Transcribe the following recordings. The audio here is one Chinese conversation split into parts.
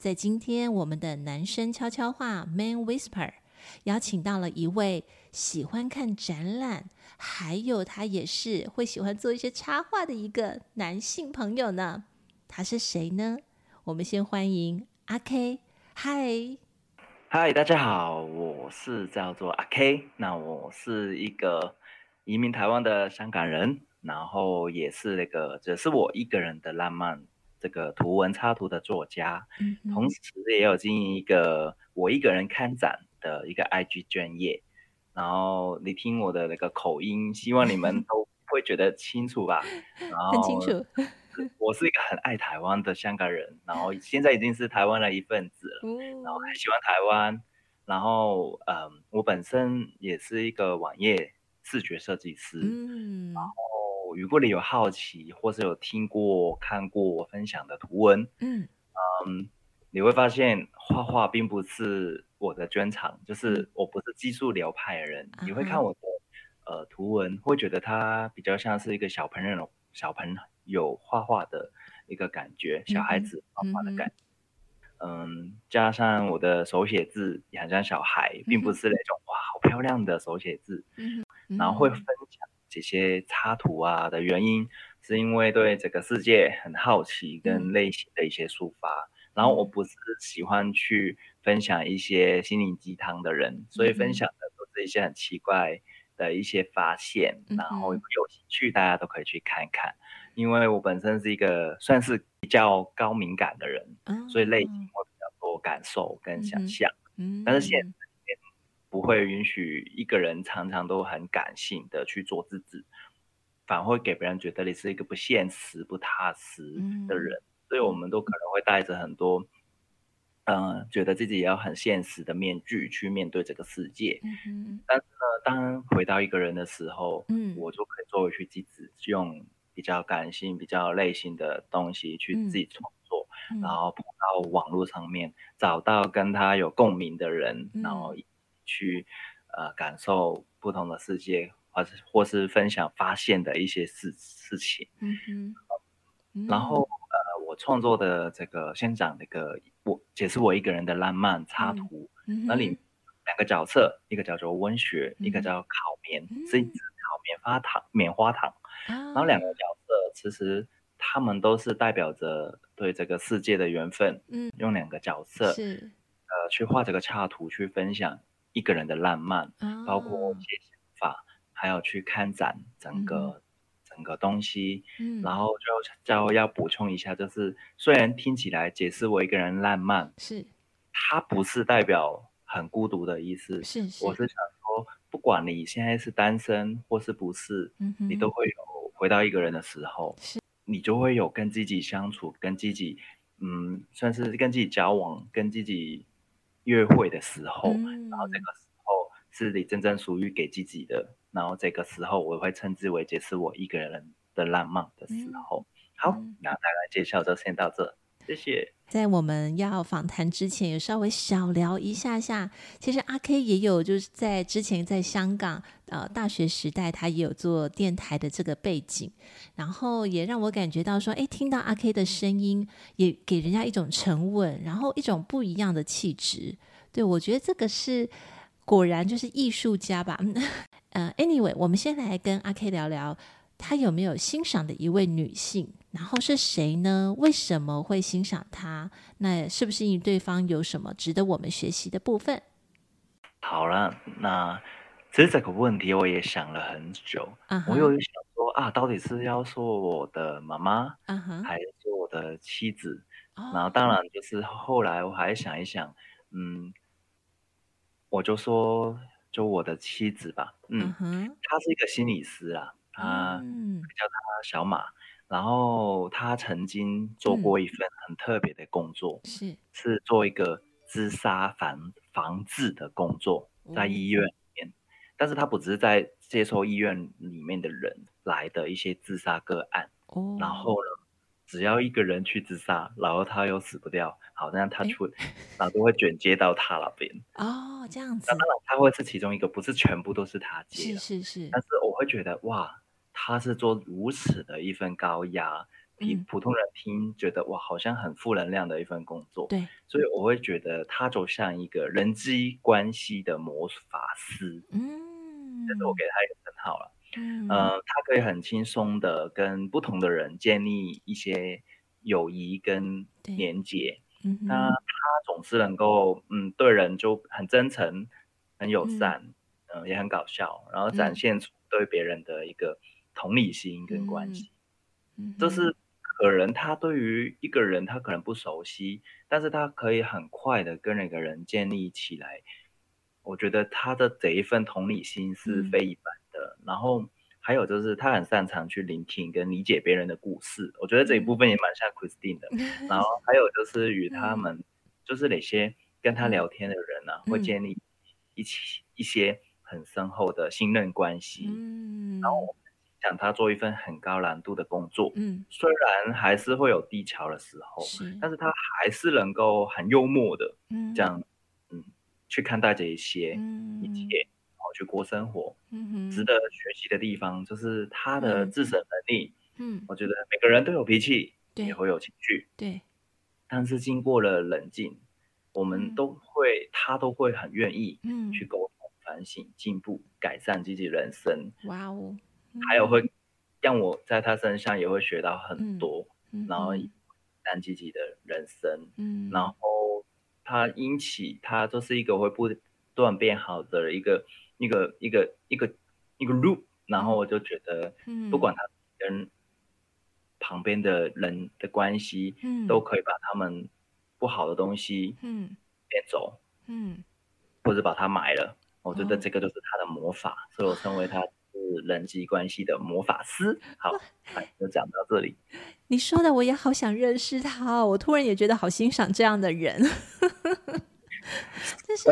在今天我们的男生悄悄话 Man Whisper 邀请到了一位喜欢看展览，还有他也是会喜欢做一些插画的一个男性朋友呢。他是谁呢？我们先欢迎阿 K。嗨，嗨，大家好，我是叫做阿 K。那我是一个移民台湾的香港人。然后也是那个只是我一个人的浪漫这个图文插图的作家，嗯、同时也有经营一个我一个人看展的一个 IG 专业。然后你听我的那个口音，希望你们 都会觉得清楚吧？然后很清楚。我是一个很爱台湾的香港人，然后现在已经是台湾的一份子了，嗯、然后很喜欢台湾。然后嗯，我本身也是一个网页视觉设计师，嗯，然后。如果你有好奇，或是有听过、看过我分享的图文，嗯嗯，你会发现画画并不是我的专长，就是我不是技术流派的人。嗯、你会看我的呃图文，会觉得它比较像是一个小朋友、小朋友画画的一个感觉，小孩子画画的感觉。嗯，嗯，加上我的手写字也很像小孩，并不是那种、嗯、哇好漂亮的手写字，嗯嗯、然后会分享。这些插图啊的原因，是因为对这个世界很好奇跟内心的一些抒发。嗯、然后我不是喜欢去分享一些心灵鸡汤的人，嗯、所以分享的都是一些很奇怪的一些发现。嗯、然后有兴趣大家都可以去看看，因为我本身是一个算是比较高敏感的人，嗯、所以内心会比较多感受跟想象。嗯，但是现在。不会允许一个人常常都很感性的去做自己，反而会给别人觉得你是一个不现实、不踏实的人。嗯、所以，我们都可能会带着很多，嗯、呃，觉得自己也要很现实的面具去面对这个世界。但是呢，当回到一个人的时候，嗯，我就可以做回去自己，用比较感性、比较内心的东西去自己创作，嗯、然后跑到网络上面找到跟他有共鸣的人，嗯、然后。去呃感受不同的世界，或是或是分享发现的一些事事情。嗯哼。嗯，然后呃，我创作的这个先讲那个我解释我一个人的浪漫插图，嗯、那里两个角色，一个叫做温雪，嗯、一个叫烤棉，嗯、是一只烤棉花糖，棉花糖。啊、然后两个角色其实他们都是代表着对这个世界的缘分。嗯。用两个角色是呃去画这个插图去分享。一个人的浪漫，包括一些想法，哦、还有去看展，整个、嗯、整个东西，嗯、然后就就要补充一下，就是虽然听起来解释我一个人浪漫，是，它不是代表很孤独的意思，是，是。我是想说，不管你现在是单身或是不是，嗯、哼。你都会有回到一个人的时候，是，你就会有跟自己相处，跟自己，嗯，算是跟自己交往，跟自己。约会的时候，然后这个时候是你真正属于给自己的，然后这个时候我会称之为这是我一个人的浪漫的时候。好，那大概介绍就先到这，谢谢。在我们要访谈之前，有稍微小聊一下下。其实阿 K 也有就是在之前在香港呃大学时代，他也有做电台的这个背景，然后也让我感觉到说，哎，听到阿 K 的声音，也给人家一种沉稳，然后一种不一样的气质。对，我觉得这个是果然就是艺术家吧。呃，anyway，我们先来跟阿 K 聊聊，他有没有欣赏的一位女性，然后是谁呢？为什么会欣赏她？那是不是因为对方有什么值得我们学习的部分？好了，那其实这个问题我也想了很久。Uh huh. 我有想说啊，到底是要说我的妈妈，uh huh. 还是说我的妻子？Uh huh. 然后当然就是后来我还想一想，嗯。我就说，就我的妻子吧，嗯，她、uh. 是一个心理师啊，她叫她小马，然后她曾经做过一份很特别的工作，嗯、是。是做一个自杀防防治的工作，在医院里面。嗯、但是她不只是在接受医院里面的人来的一些自杀个案，哦，然后呢，只要一个人去自杀，然后他又死不掉，好，那他出，然后都会卷接到他那边。哦，这样子。那当然他会是其中一个，不是全部都是他接。是是是。但是我会觉得，哇，他是做如此的一份高压，比普通人听觉得哇，好像很负能量的一份工作。对。所以我会觉得他就像一个人际关系的魔法师。嗯。这是我给他一个称号了。嗯，呃，他可以很轻松的跟不同的人建立一些友谊跟连接。嗯，那他总是能够，嗯，对人就很真诚、很友善，嗯、呃，也很搞笑，然后展现出对别人的一个同理心跟关系。嗯，这是可能他对于一个人他可能不熟悉，但是他可以很快的跟那个人建立起来。我觉得他的这一份同理心是非一般。然后还有就是他很擅长去聆听跟理解别人的故事，我觉得这一部分也蛮像 Christine 的。然后还有就是与他们，就是哪些跟他聊天的人呢、啊，会建立一起一些很深厚的信任关系。嗯。然后我想他做一份很高难度的工作，嗯。虽然还是会有低潮的时候，但是他还是能够很幽默的这样，嗯，去看待这一些一切。去过生活，嗯哼，值得学习的地方就是他的自省能力。嗯，我觉得每个人都有脾气，对，也会有情绪，对。但是经过了冷静，我们都会，他都会很愿意，嗯，去沟通、反省、进步、改善自己人生。哇哦，还有会让我在他身上也会学到很多，然后改善自己的人生。嗯，然后他因起他就是一个会不断变好的一个。一个一个一个一个 loop，然后我就觉得，不管他跟旁边的人的关系，嗯，都可以把他们不好的东西，嗯，变走，嗯，或者把它埋了。我觉得这个就是他的魔法，所以我称为他是人际关系的魔法师。好，就讲到这里。你说的我也好想认识他，我突然也觉得好欣赏这样的人。就是，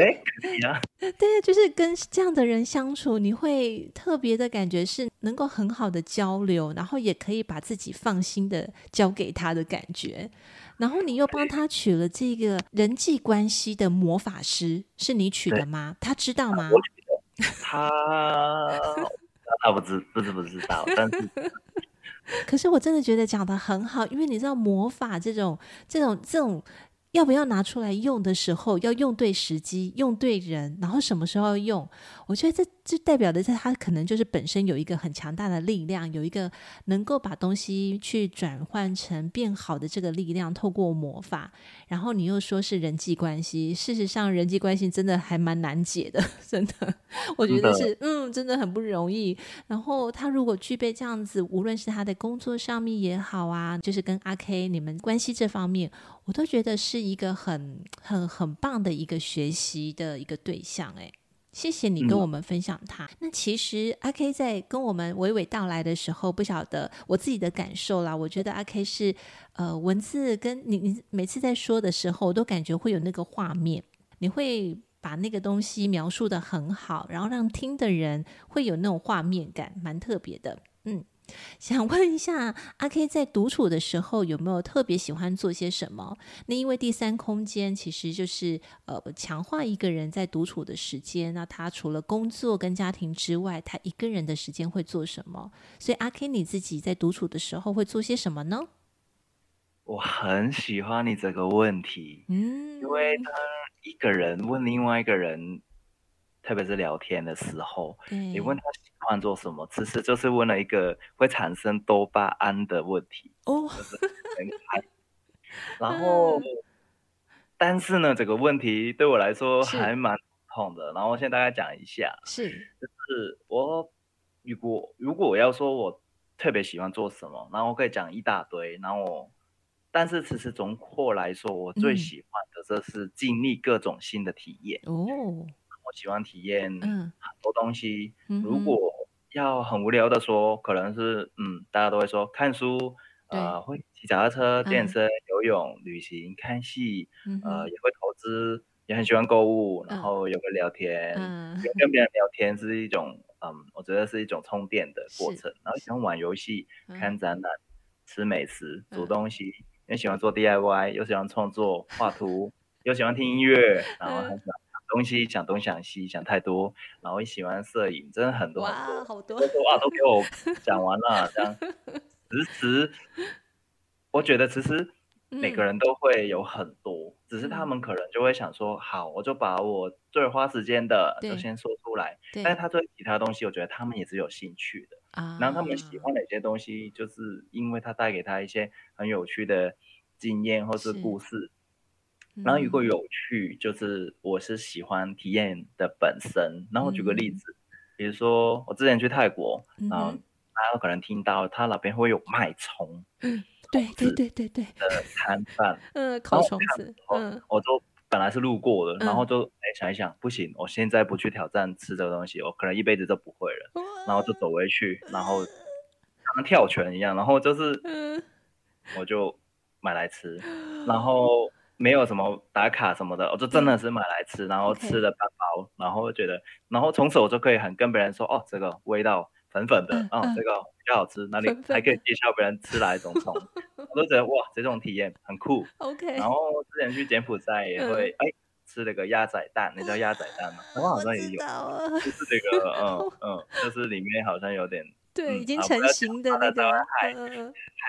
对，就是跟这样的人相处，你会特别的感觉是能够很好的交流，然后也可以把自己放心的交给他的感觉。然后你又帮他取了这个人际关系的魔法师，是你取的吗？他知道吗？他他不知不知不知道，但是 可是我真的觉得讲得很好，因为你知道魔法这种这种这种。要不要拿出来用的时候，要用对时机，用对人，然后什么时候要用？我觉得这这代表的是他可能就是本身有一个很强大的力量，有一个能够把东西去转换成变好的这个力量，透过魔法。然后你又说是人际关系，事实上人际关系真的还蛮难解的，真的，我觉得是嗯，真的很不容易。然后他如果具备这样子，无论是他的工作上面也好啊，就是跟阿 K 你们关系这方面，我都觉得是一个很很很棒的一个学习的一个对象，哎。谢谢你跟我们分享他。嗯、那其实阿 K 在跟我们娓娓道来的时候，不晓得我自己的感受啦。我觉得阿 K 是呃文字跟你你每次在说的时候，我都感觉会有那个画面，你会把那个东西描述的很好，然后让听的人会有那种画面感，蛮特别的。嗯。想问一下阿 K 在独处的时候有没有特别喜欢做些什么？那因为第三空间其实就是呃强化一个人在独处的时间。那他除了工作跟家庭之外，他一个人的时间会做什么？所以阿 K 你自己在独处的时候会做些什么呢？我很喜欢你这个问题，嗯，因为当一个人问另外一个人。特别是聊天的时候，你问他喜欢做什么，其实就是问了一个会产生多巴胺的问题。哦，然后，但是呢，这个问题对我来说还蛮痛的。然后我先大概讲一下，是，就是我如果如果我要说我特别喜欢做什么，然后我可以讲一大堆。然后，但是其实总括来说，我最喜欢的就是经历各种新的体验。哦。我喜欢体验很多东西。嗯、如果要很无聊的说，可能是嗯，大家都会说看书、呃，会骑脚踏车、健身、嗯、游泳、旅行、看戏，嗯、呃，也会投资，也很喜欢购物，然后也会聊天，嗯，跟别人聊天是一种，嗯，我觉得是一种充电的过程。然后喜欢玩游戏、嗯、看展览、吃美食、煮东西，也、嗯、喜欢做 DIY，又喜欢创作、画图，又喜欢听音乐，然后很喜欢想东西，想东想西，想太多，然后也喜欢摄影，真的很多很多，哇，好多，哇，都给我 讲完了，这样。其实，我觉得其实每个人都会有很多，嗯、只是他们可能就会想说，好，我就把我最花时间的就先说出来。但是他对其他东西，我觉得他们也是有兴趣的。啊，然后他们喜欢哪些东西，就是因为他带给他一些很有趣的经验或是故事。嗯、然后如果有趣，就是我是喜欢体验的本身。然后举个例子，嗯、比如说我之前去泰国，然后。大家可能听到他那边会有卖虫，嗯，对对对对对的摊。贩，嗯，烤虫子，嗯，我就本来是路过的，然后就哎想一想，不行，我现在不去挑战吃这个东西，我可能一辈子都不会了，然后就走回去，然后像跳拳一样，然后就是，我就买来吃，然后没有什么打卡什么的，我就真的是买来吃，然后吃了半包，然后觉得，然后从此我就可以很跟别人说，哦，这个味道。粉粉的，嗯，嗯，这个比较好吃，哪里 还可以介绍别人吃哪一种虫，我都觉得哇，这种体验很酷。OK。然后之前去柬埔寨也会，哎，吃那个鸭仔蛋，那叫鸭仔蛋吗，我 好像也有，就是这个，嗯嗯，就是里面好像有点，对，已经成型的那个，害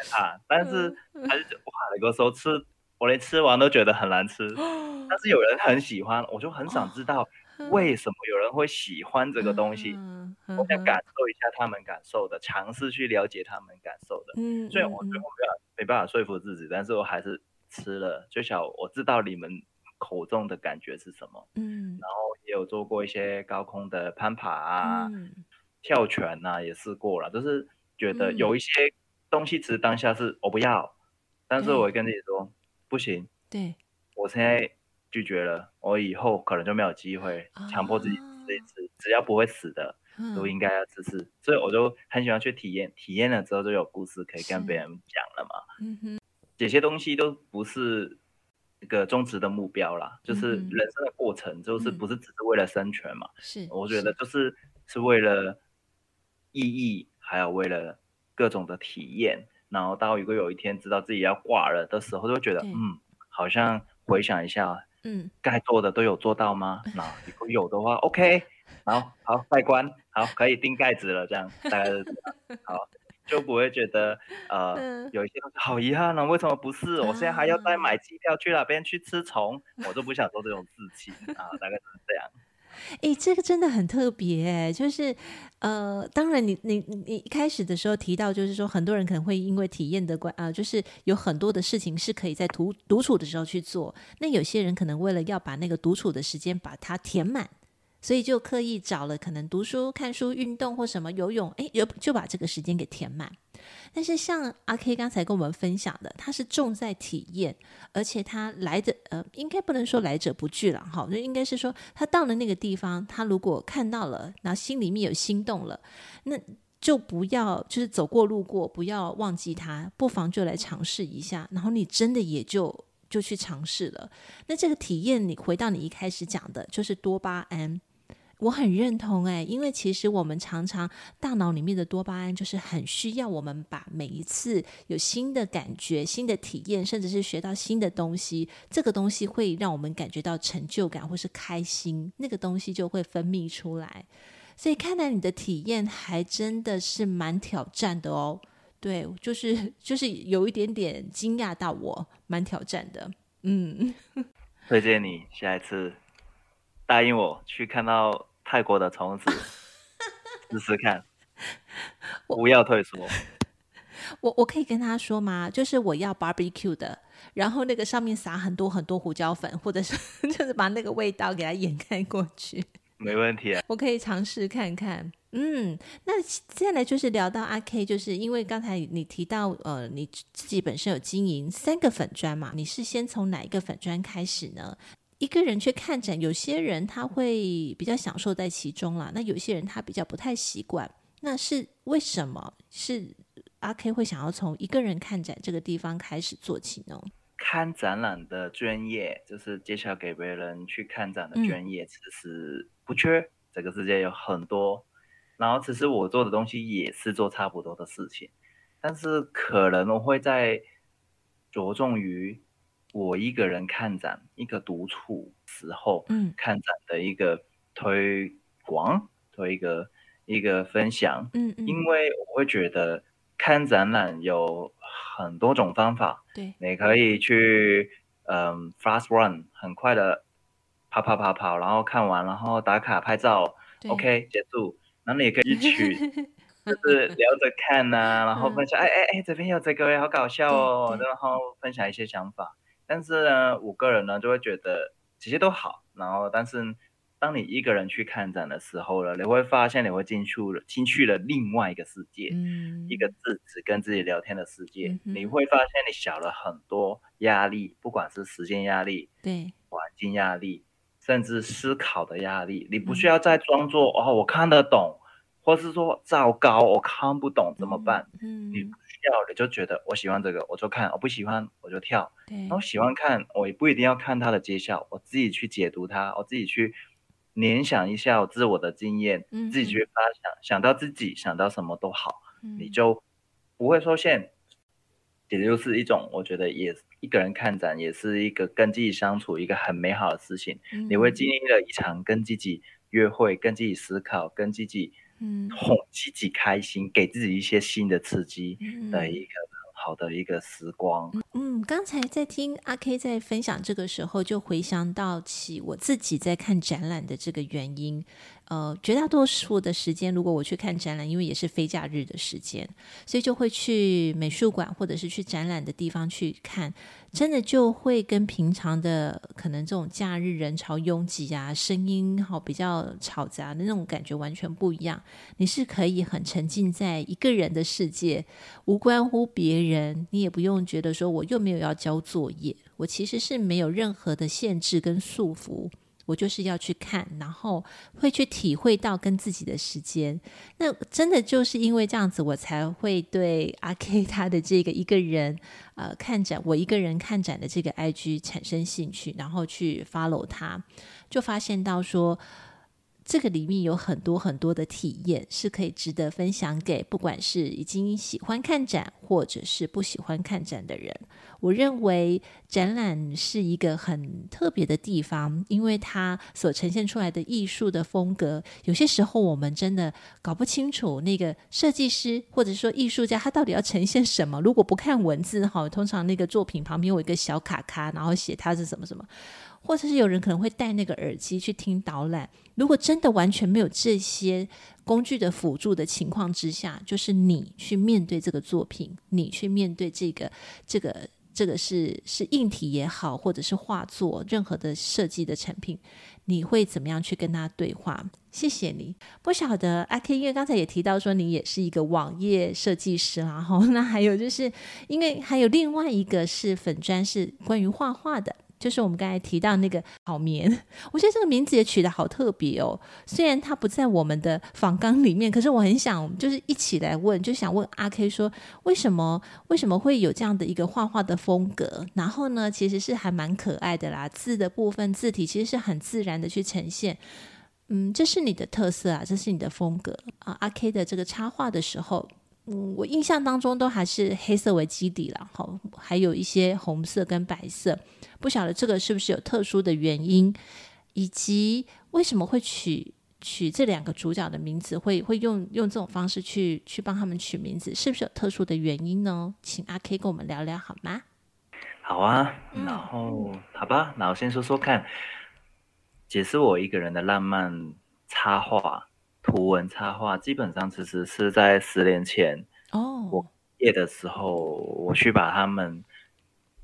怕，但是还是哇，那个时候吃，我连吃完都觉得很难吃，但是有人很喜欢，我就很想知道。为什么有人会喜欢这个东西？嗯嗯、我想感受一下他们感受的，尝试去了解他们感受的。嗯，虽然我最后没办法没办法说服自己，但是我还是吃了。就想我知道你们口中的感觉是什么。嗯，然后也有做过一些高空的攀爬啊，嗯、跳泉啊，也试过了。就是觉得有一些东西，其实当下是我不要，但是我会跟自己说不行。对，我现在。拒绝了，我以后可能就没有机会强迫自己吃一次，只要不会死的，都应该要吃吃。所以我就很喜欢去体验，体验了之后就有故事可以跟别人讲了嘛。嗯哼，这些东西都不是一个终极的目标啦，就是人生的过程，就是不是只是为了生存嘛。是，我觉得就是是为了意义，还有为了各种的体验。然后到如果有一天知道自己要挂了的时候，就会觉得嗯，好像回想一下。嗯，该做的都有做到吗？那如果有的话，OK，好好盖棺，好可以钉盖子了，这样大概是这样，好就不会觉得呃、嗯、有一些东西好遗憾呢、啊。为什么不是？我现在还要再买机票去那边去吃虫，我就不想做这种事情啊，大概是这样。哎，这个真的很特别，就是，呃，当然你你你一开始的时候提到，就是说很多人可能会因为体验的关啊，就是有很多的事情是可以在独独处的时候去做，那有些人可能为了要把那个独处的时间把它填满。所以就刻意找了可能读书、看书、运动或什么游泳，哎，就就把这个时间给填满。但是像阿 K 刚才跟我们分享的，他是重在体验，而且他来的呃，应该不能说来者不拒了哈，就应该是说他到了那个地方，他如果看到了，然后心里面有心动了，那就不要就是走过路过，不要忘记他，不妨就来尝试一下，然后你真的也就就去尝试了。那这个体验，你回到你一开始讲的，就是多巴胺。我很认同哎，因为其实我们常常大脑里面的多巴胺就是很需要我们把每一次有新的感觉、新的体验，甚至是学到新的东西，这个东西会让我们感觉到成就感或是开心，那个东西就会分泌出来。所以看来你的体验还真的是蛮挑战的哦。对，就是就是有一点点惊讶到我，蛮挑战的。嗯，推荐你下一次答应我去看到。泰国的虫子，试试看，不要退缩。我我可以跟他说吗？就是我要 barbecue 的，然后那个上面撒很多很多胡椒粉，或者是 就是把那个味道给它掩盖过去。没问题啊，我可以尝试看看。嗯，那接下来就是聊到阿 K，就是因为刚才你提到呃，你自己本身有经营三个粉砖嘛，你是先从哪一个粉砖开始呢？一个人去看展，有些人他会比较享受在其中啦，那有些人他比较不太习惯，那是为什么？是阿 K 会想要从一个人看展这个地方开始做起呢？看展览的专业，就是介绍给别人去看展的专业，其实不缺。嗯、这个世界有很多，然后其实我做的东西也是做差不多的事情，但是可能我会在着重于我一个人看展，一个独处时候，嗯，看展的一个推广，推一个一个分享，嗯，嗯，因为我会觉得。看展览有很多种方法，对，你可以去嗯 fast run 很快的跑跑跑跑，然后看完，然后打卡拍照，OK 结束。然后你也可以去，就是聊着看呐、啊，然后分享，哎哎哎，这边有这个，好搞笑哦，然后分享一些想法。但是呢，五个人呢就会觉得这些都好，然后但是。当你一个人去看展的时候呢，你会发现你会进去了，进去了另外一个世界，嗯、一个自己跟自己聊天的世界。嗯、你会发现你小了很多压力，不管是时间压力、对环境压力，甚至思考的压力。你不需要再装作、嗯、哦，我看得懂，或是说糟糕，我看不懂怎么办？嗯、你不需要，你就觉得我喜欢这个，我就看；我不喜欢，我就跳。然后喜欢看，我也不一定要看它的揭晓，我自己去解读它，我自己去。联想一下我自我的经验，嗯、自己去发想，想到自己想到什么都好，嗯、你就不会受限。也就是一种，我觉得也一个人看展也是一个跟自己相处一个很美好的事情。嗯、你会经历了一场跟自己约会，跟自己思考，跟自己哄自己开心，给自己一些新的刺激的一个。好的一个时光。嗯，刚才在听阿 K 在分享这个时候，就回想到起我自己在看展览的这个原因。呃，绝大多数的时间，如果我去看展览，因为也是非假日的时间，所以就会去美术馆或者是去展览的地方去看，真的就会跟平常的可能这种假日人潮拥挤啊，声音好比较吵杂的那种感觉完全不一样。你是可以很沉浸在一个人的世界，无关乎别人，你也不用觉得说我又没有要交作业，我其实是没有任何的限制跟束缚。我就是要去看，然后会去体会到跟自己的时间。那真的就是因为这样子，我才会对阿 K 他的这个一个人呃看展，我一个人看展的这个 IG 产生兴趣，然后去 follow 他，就发现到说。这个里面有很多很多的体验，是可以值得分享给不管是已经喜欢看展，或者是不喜欢看展的人。我认为展览是一个很特别的地方，因为它所呈现出来的艺术的风格，有些时候我们真的搞不清楚那个设计师或者说艺术家他到底要呈现什么。如果不看文字哈，通常那个作品旁边有一个小卡卡，然后写它是什么什么。或者是有人可能会戴那个耳机去听导览。如果真的完全没有这些工具的辅助的情况之下，就是你去面对这个作品，你去面对这个这个这个是是硬体也好，或者是画作，任何的设计的产品，你会怎么样去跟他对话？谢谢你。不晓得阿 K，因为刚才也提到说你也是一个网页设计师，然后那还有就是因为还有另外一个是粉砖是关于画画的。就是我们刚才提到那个好眠，我觉得这个名字也取得好特别哦。虽然它不在我们的访纲里面，可是我很想就是一起来问，就想问阿 K 说，为什么为什么会有这样的一个画画的风格？然后呢，其实是还蛮可爱的啦，字的部分字体其实是很自然的去呈现。嗯，这是你的特色啊，这是你的风格啊。阿 K 的这个插画的时候。嗯，我印象当中都还是黑色为基底了，好，还有一些红色跟白色，不晓得这个是不是有特殊的原因，以及为什么会取取这两个主角的名字，会会用用这种方式去去帮他们取名字，是不是有特殊的原因呢？请阿 K 跟我们聊聊好吗？好啊，然后、嗯、好吧，那我先说说看，解释我一个人的浪漫插画。图文插画基本上其实是在十年前哦，我毕业的时候我去把他们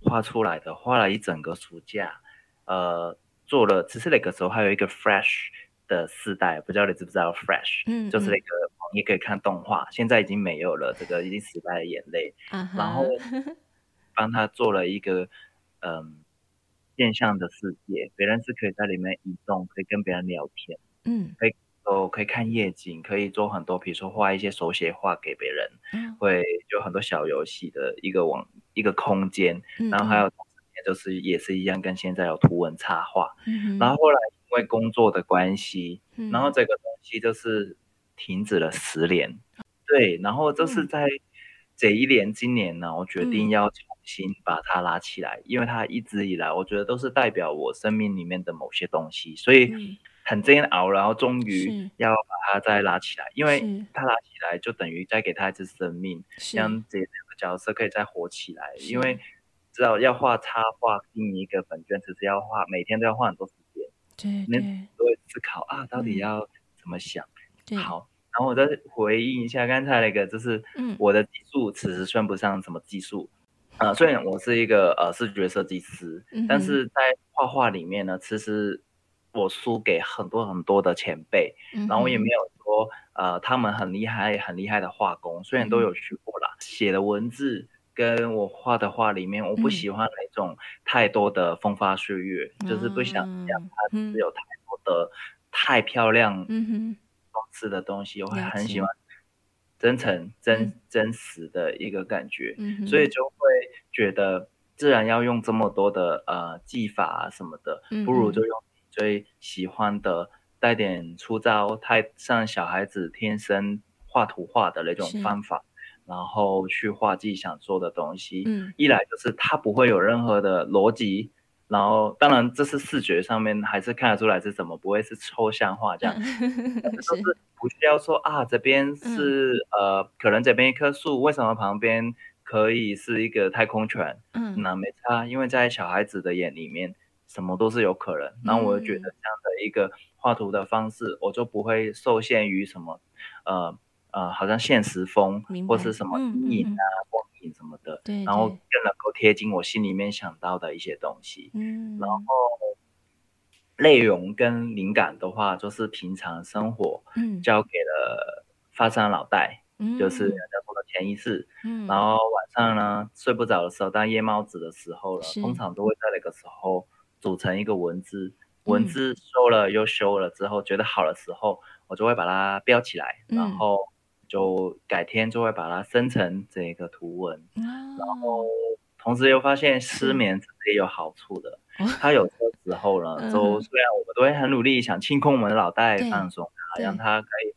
画出来的，画了一整个暑假，呃，做了。其实那个时候还有一个 Fresh 的世代，不知道你知不知道 Fresh，嗯，嗯，就是那个你可以看动画，现在已经没有了，这个已经时代的眼泪。啊、然后 帮他做了一个嗯现象的世界，别人是可以在里面移动，可以跟别人聊天，嗯，可以。候可以看夜景，可以做很多，比如说画一些手写画给别人，嗯、会有很多小游戏的一个网一个空间，嗯、然后还有就是也是一样，跟现在有图文插画，嗯、然后后来因为工作的关系，嗯、然后这个东西就是停止了十年，嗯、对，然后就是在这一年今年呢，我决定要重新把它拉起来，嗯、因为它一直以来我觉得都是代表我生命里面的某些东西，所以。嗯很煎熬，然后终于要把它再拉起来，因为它拉起来就等于再给它一次生命，让这两个角色可以再活起来。因为知道要画插画，印一个本卷，其实要画，每天都要花很多时间。对，你都会思考啊，到底要怎么想？好，然后我再回应一下刚才那个，就是我的技术其实算不上什么技术，呃，虽然我是一个呃视觉设计师，但是在画画里面呢，其实。我输给很多很多的前辈，然后我也没有说，呃，他们很厉害很厉害的画工，虽然都有学过啦，写的文字跟我画的画里面，我不喜欢那种太多的风花雪月，就是不想讲它是有太多的太漂亮装饰的东西，我会很喜欢真诚真真实的一个感觉，所以就会觉得，自然要用这么多的呃技法啊什么的，不如就用。最喜欢的带点粗糙，太像小孩子天生画图画的那种方法，然后去画自己想做的东西。嗯，一来就是它不会有任何的逻辑，然后当然这是视觉上面还是看得出来是什么，不会是抽象画这样，就是 不需要说啊这边是、嗯、呃可能这边一棵树，为什么旁边可以是一个太空船？嗯，那没差，因为在小孩子的眼里面。什么都是有可能，那我就觉得这样的一个画图的方式，嗯、我就不会受限于什么，呃呃，好像现实风或是什么影啊、嗯。嗯、光影什么的，对对，然后更能够贴近我心里面想到的一些东西。嗯，然后内容跟灵感的话，就是平常生活交给了发散脑袋，嗯、就是人家说的潜意识。嗯，然后晚上呢睡不着的时候，当夜猫子的时候了，通常都会在那个时候。组成一个文字，文字修了又修了之后，嗯、觉得好的时候，我就会把它标起来，嗯、然后就改天就会把它生成这个图文。嗯、然。后同时又发现失眠也有好处的，嗯、它有的时候呢，嗯、就虽然我们都会很努力想清空我们的脑袋放松，让。它可以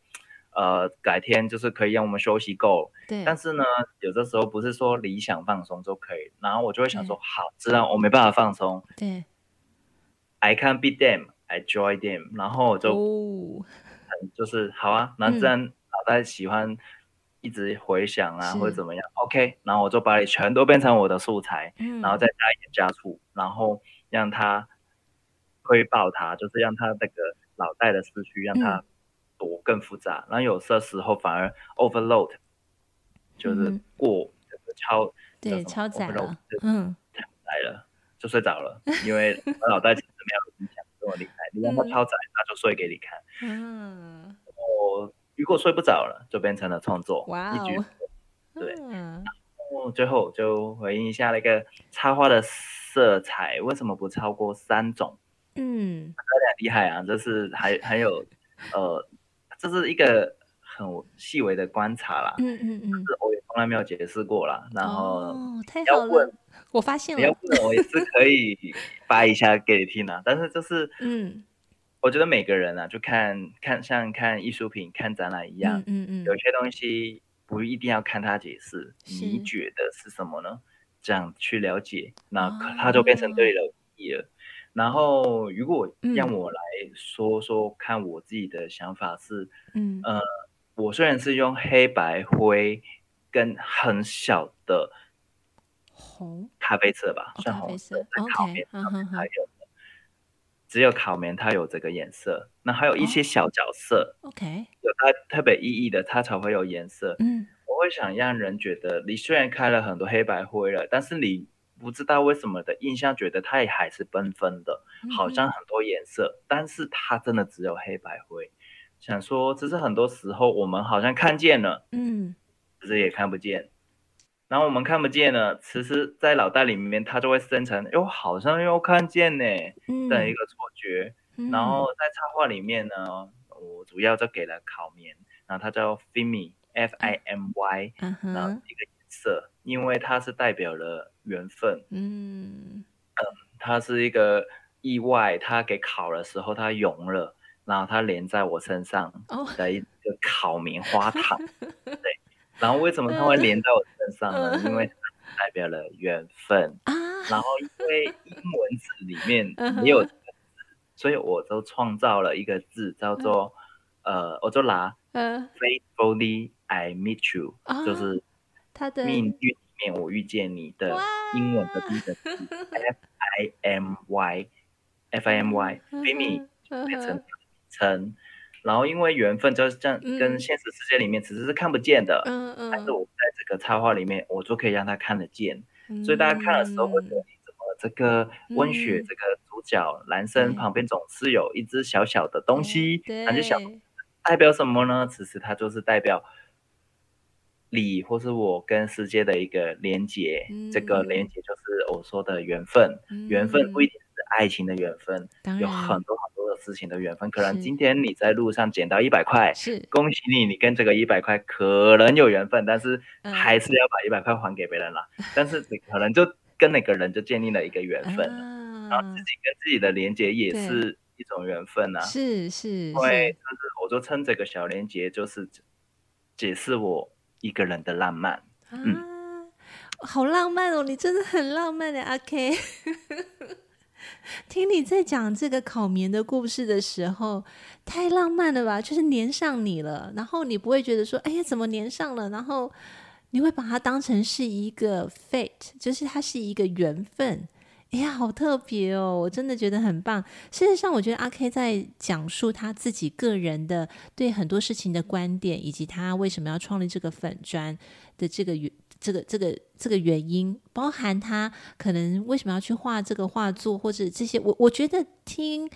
呃改天就是可以让我们休息够。对但。是呢，有的时候不是说理想放松就可以，然后我就会想说，好，既然我没办法放松，对。I can't beat them, I join them。然后我就，哦、就是好啊，那自然脑袋喜欢一直回想啊，嗯、或者怎么样，OK。然后我就把你全都变成我的素材，嗯、然后再加一点加醋，然后让它推爆它，就是让它那个脑袋的思绪让它多更复杂。嗯、然后有些时候反而 overload，就是过就是超对超载了，嗯，太载了。就睡着了，因为脑袋没有影响，跟我离开。你让他超载，他就睡给你看。嗯。我如果睡不着了，就变成了创作。哇哦。对。然后最后就回应一下那个插画的色彩，为什么不超过三种？嗯。有点厉害啊！这是还还有呃，这是一个很细微的观察啦。嗯嗯嗯。我也从来没有解释过啦。然后。哦，太好了。我发现了，你要问我也是可以发一下给你听啊，但是就是，嗯，我觉得每个人啊，就看看像看艺术品、看展览一样，嗯嗯，嗯有些东西不一定要看他解释，你觉得是什么呢？这样去了解，那他就变成对了意义了。哦、然后如果让我来说说看我自己的想法是，嗯呃，我虽然是用黑白灰跟很小的。红咖啡色吧，算红色。烤棉还有，只有烤棉它有这个颜色。那还有一些小角色，OK，有它特别意义的，它才会有颜色。嗯，我会想让人觉得，你虽然开了很多黑白灰了，但是你不知道为什么的印象，觉得它也还是缤纷的，好像很多颜色，但是它真的只有黑白灰。想说，这是很多时候我们好像看见了，嗯，可是也看不见。然后我们看不见呢，其实，在脑袋里面，它就会生成，哟，好像又看见呢，的一个错觉。嗯、然后在插画里面呢，我主要就给了烤棉，然后它叫 Fimy F I M Y，然后一个颜色，因为它是代表了缘分。嗯嗯，它是一个意外，它给烤的时候它融了，然后它连在我身上的一个烤棉花糖。对，然后为什么它会连在我身上呢？因为它代表了缘分。然后因为英文字里面 也有。所以我就创造了一个字，叫做、嗯、呃，我就拿 faithfully I meet you，、哦、就是他的命运里面我遇见你的英文的第一个字 F I M Y，F I M Y，Fimy 变成称，然后因为缘分就是这样，跟现实世界里面其实是看不见的，嗯嗯，但是我在这个插画里面，我就可以让他看得见，嗯、所以大家看的时候会觉得。这个温雪，这个主角男生旁边总是有一只小小的东西，他就想代表什么呢？其实它就是代表你或是我跟世界的一个连接。嗯、这个连接就是我说的缘分，嗯、缘分不一定是爱情的缘分，有很多很多的事情的缘分。可能今天你在路上捡到一百块，是恭喜你，你跟这个一百块可能有缘分，但是还是要把一百块还给别人了。嗯、但是你可能就。跟那个人就建立了一个缘分，啊、然后自己跟自己的连接也是一种缘分啊。是是，因为就是我就称这个小连接就是解释我一个人的浪漫。啊、嗯，好浪漫哦！你真的很浪漫的阿 K。听你在讲这个烤棉的故事的时候，太浪漫了吧？就是黏上你了，然后你不会觉得说，哎呀，怎么黏上了？然后。你会把它当成是一个 fate，就是它是一个缘分。哎呀，好特别哦！我真的觉得很棒。事实上，我觉得阿 K 在讲述他自己个人的对很多事情的观点，以及他为什么要创立这个粉专的这个原这个这个这个原因，包含他可能为什么要去画这个画作，或者这些，我我觉得听。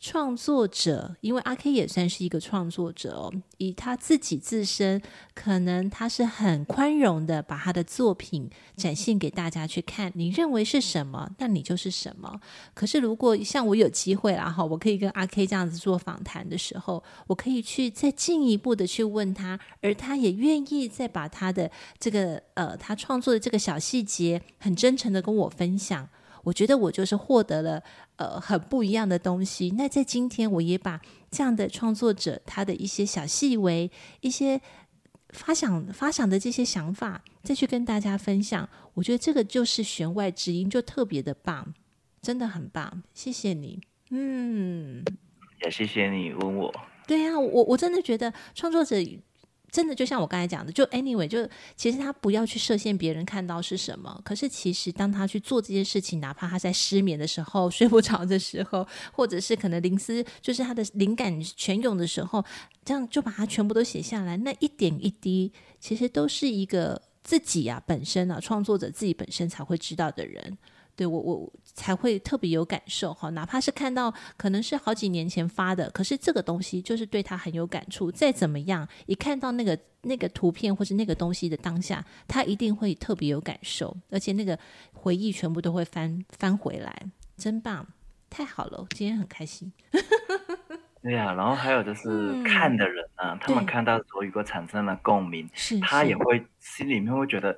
创作者，因为阿 K 也算是一个创作者哦。以他自己自身，可能他是很宽容的，把他的作品展现给大家去看。你认为是什么，那你就是什么。可是如果像我有机会啦哈，我可以跟阿 K 这样子做访谈的时候，我可以去再进一步的去问他，而他也愿意再把他的这个呃他创作的这个小细节，很真诚的跟我分享。我觉得我就是获得了呃很不一样的东西。那在今天，我也把这样的创作者他的一些小细微、一些发想、发想的这些想法，再去跟大家分享。我觉得这个就是弦外之音，就特别的棒，真的很棒。谢谢你，嗯，也谢谢你问我。对啊，我我真的觉得创作者。真的就像我刚才讲的，就 anyway，就其实他不要去设限别人看到是什么，可是其实当他去做这件事情，哪怕他在失眠的时候、睡不着的时候，或者是可能灵思就是他的灵感泉涌的时候，这样就把它全部都写下来，那一点一滴，其实都是一个自己啊本身啊创作者自己本身才会知道的人。对我，我才会特别有感受哈，哪怕是看到可能是好几年前发的，可是这个东西就是对他很有感触。再怎么样，一看到那个那个图片或是那个东西的当下，他一定会特别有感受，而且那个回忆全部都会翻翻回来，真棒，太好了，今天很开心。对呀、啊，然后还有就是看的人啊，嗯、他们看到的时候如果产生了共鸣，是他也会心里面会觉得。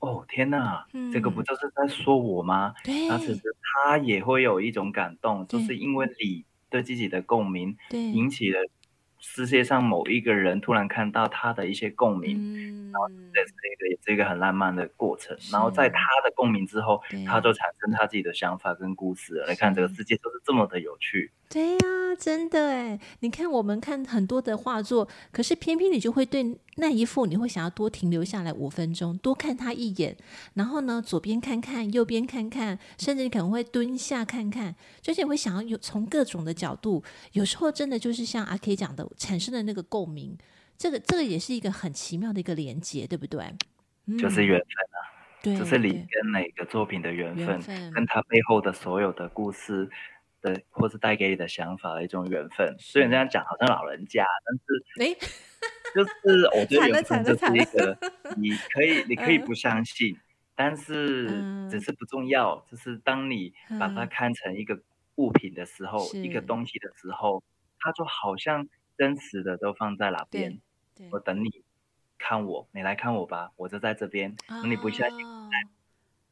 哦天哪，嗯、这个不就是在说我吗？那其实他也会有一种感动，就是因为你对自己的共鸣，引起了世界上某一个人突然看到他的一些共鸣，嗯、然后这是一个也是一个很浪漫的过程。然后在他的共鸣之后，他就产生他自己的想法跟故事了。来看这个世界就是这么的有趣。对呀、啊，真的哎！你看，我们看很多的画作，可是偏偏你就会对那一幅，你会想要多停留下来五分钟，多看他一眼，然后呢，左边看看，右边看看，甚至你可能会蹲下看看，就是你会想要有从各种的角度，有时候真的就是像阿 K 讲的，产生的那个共鸣，这个这个也是一个很奇妙的一个连接，对不对？就是缘分啊，对，就是你跟哪个作品的缘分跟他背后的所有的故事。的，或是带给你的想法的一种缘分。虽然这样讲好像老人家，但是，就是我觉得缘分就是一个，你可以你可以不相信，但是只是不重要。就是当你把它看成一个物品的时候，一个东西的时候，它就好像真实的都放在哪边，我等你看我，你来看我吧，我就在这边。那、哦、你不相信？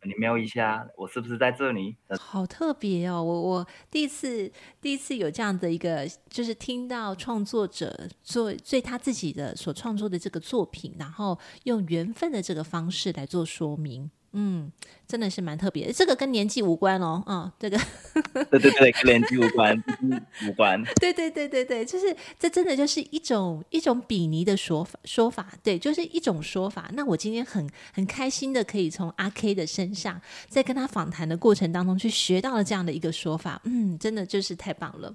你瞄一下，我是不是在这里？好特别哦！我我第一次第一次有这样的一个，就是听到创作者做对他自己的所创作的这个作品，然后用缘分的这个方式来做说明。嗯，真的是蛮特别的，这个跟年纪无关哦，嗯，这个，对对对，跟年纪无关，无关，对对对对对，就是这真的就是一种一种比拟的说法说法，对，就是一种说法。那我今天很很开心的可以从阿 K 的身上，在跟他访谈的过程当中去学到了这样的一个说法，嗯，真的就是太棒了。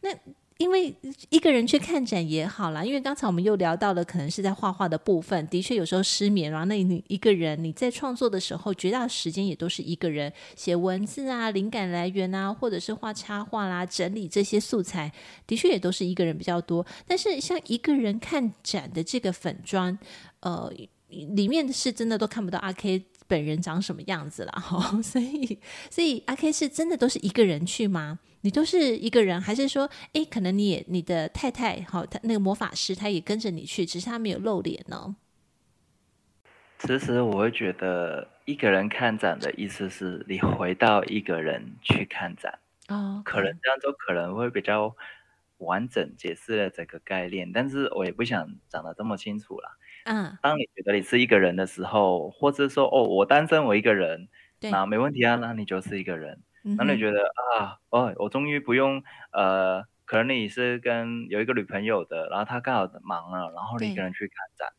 那。因为一个人去看展也好啦，因为刚才我们又聊到了，可能是在画画的部分，的确有时候失眠，然后那你一个人你在创作的时候，绝大时间也都是一个人写文字啊，灵感来源啊，或者是画插画啦，整理这些素材，的确也都是一个人比较多。但是像一个人看展的这个粉砖，呃，里面是真的都看不到阿 K 本人长什么样子了哈，所 以所以阿 K 是真的都是一个人去吗？你都是一个人，还是说，哎，可能你也你的太太，好，他那个魔法师，他也跟着你去，只是他没有露脸呢？其实我会觉得，一个人看展的意思是你回到一个人去看展哦，可能这样就可能会比较完整解释了这个概念，但是我也不想讲的这么清楚了。嗯，当你觉得你是一个人的时候，或者说，哦，我单身，我一个人，那没问题啊，那你就是一个人。那你觉得啊，哦，我终于不用呃，可能你是跟有一个女朋友的，然后她刚好忙了，然后你一个人去看展，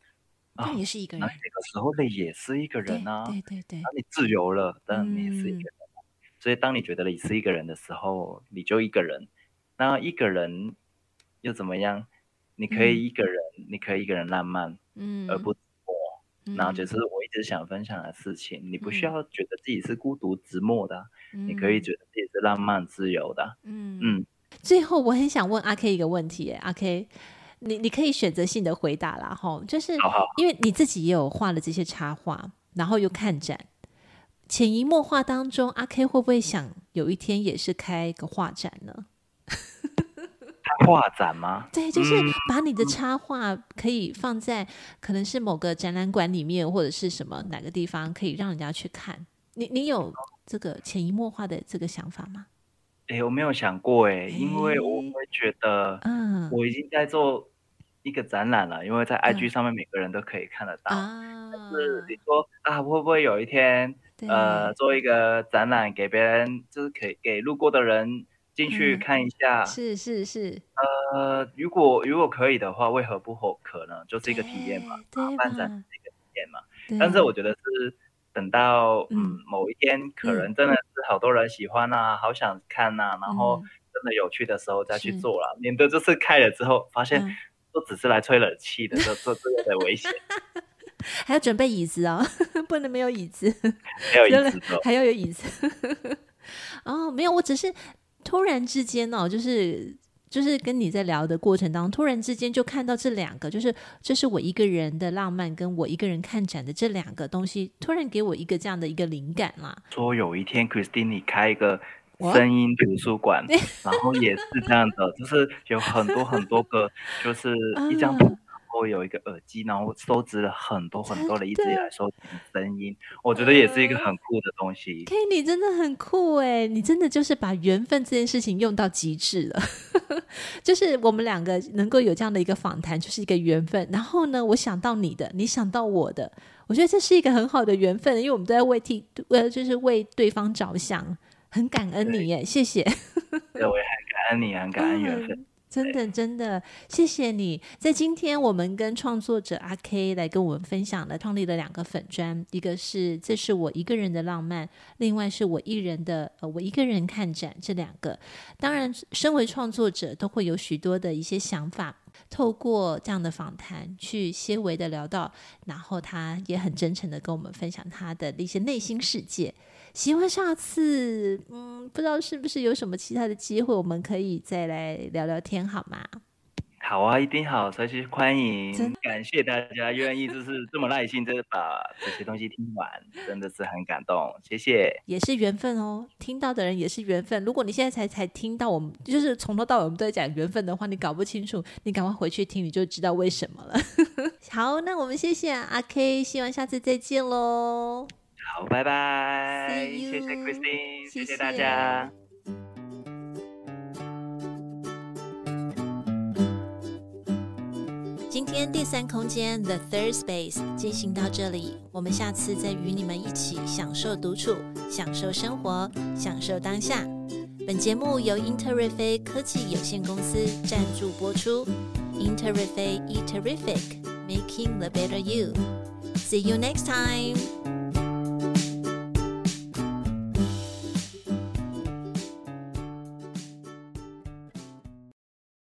那也是一个人。那那个时候你也是一个人啊，对对对，那你自由了，但你也是一个人。嗯、所以当你觉得你是一个人的时候，你就一个人。那一个人又怎么样？你可以一个人，嗯、你可以一个人浪漫，嗯，而不。然后就是我一直想分享的事情，嗯、你不需要觉得自己是孤独寂寞的，嗯、你可以觉得自己是浪漫自由的。嗯嗯。最后，我很想问阿 K 一个问题，阿 K，你你可以选择性的回答啦，哈，就是因为你自己也有画了这些插画，然后又看展，潜移默化当中，阿 K 会不会想有一天也是开一个画展呢？画展吗？对，就是把你的插画可以放在可能是某个展览馆里面，或者是什么哪个地方可以让人家去看。你你有这个潜移默化的这个想法吗？哎，我没有想过哎，因为我会觉得，嗯，我已经在做一个展览了，因为在 IG 上面每个人都可以看得到。嗯、但是你说啊，会不会有一天，呃，做一个展览给别人，就是可以给路过的人。进去看一下，嗯、是是是，呃，如果如果可以的话，为何不可呢？就是一个体验嘛，办展是一个体验嘛。但是我觉得是等到嗯，嗯某一天，可能真的是好多人喜欢啊，嗯、好想看呐、啊，然后真的有趣的时候再去做了，免得就是开了之后发现都只是来吹冷气的，这这这有点危险。还要准备椅子哦，不能没有椅子，没有椅子，还要有椅子。哦，没有，我只是。突然之间哦，就是就是跟你在聊的过程当中，突然之间就看到这两个，就是这是我一个人的浪漫，跟我一个人看展的这两个东西，突然给我一个这样的一个灵感啦。说有一天，Christine 你开一个声音图书馆，然后也是这样的，就是有很多很多个，就是 一张图。会有一个耳机，然后收集了很多很多的一直以来收集声音，我觉得也是一个很酷的东西。K，你真的很酷哎，你真的就是把缘分这件事情用到极致了。就是我们两个能够有这样的一个访谈，就是一个缘分。然后呢，我想到你的，你想到我的，我觉得这是一个很好的缘分，因为我们都在为替呃，就是为对方着想，很感恩你耶，谢谢。对，我也很感恩你，很感恩缘分。真的，真的，谢谢你在今天我们跟创作者阿 K 来跟我们分享了创立了两个粉专，一个是这是我一个人的浪漫，另外是我一人的呃我一个人看展，这两个当然身为创作者都会有许多的一些想法，透过这样的访谈去些微的聊到，然后他也很真诚的跟我们分享他的一些内心世界。希望下次，嗯，不知道是不是有什么其他的机会，我们可以再来聊聊天，好吗？好啊，一定好，随时欢迎。感谢大家愿意就是这么耐心，的把这些东西听完，真的是很感动，谢谢。也是缘分哦，听到的人也是缘分。如果你现在才才听到我们，就是从头到尾我们都在讲缘分的话，你搞不清楚，你赶快回去听，你就知道为什么了。好，那我们谢谢阿 K，希望下次再见喽。好，拜拜。谢谢 Christine，谢谢大家。今天第三空间 The Third Space 进行到这里，我们下次再与你们一起享受独处，享受生活，享受当下。本节目由英特瑞飞科技有限公司赞助播出。英特瑞飞 E Terrific，Making the Better You。See you next time.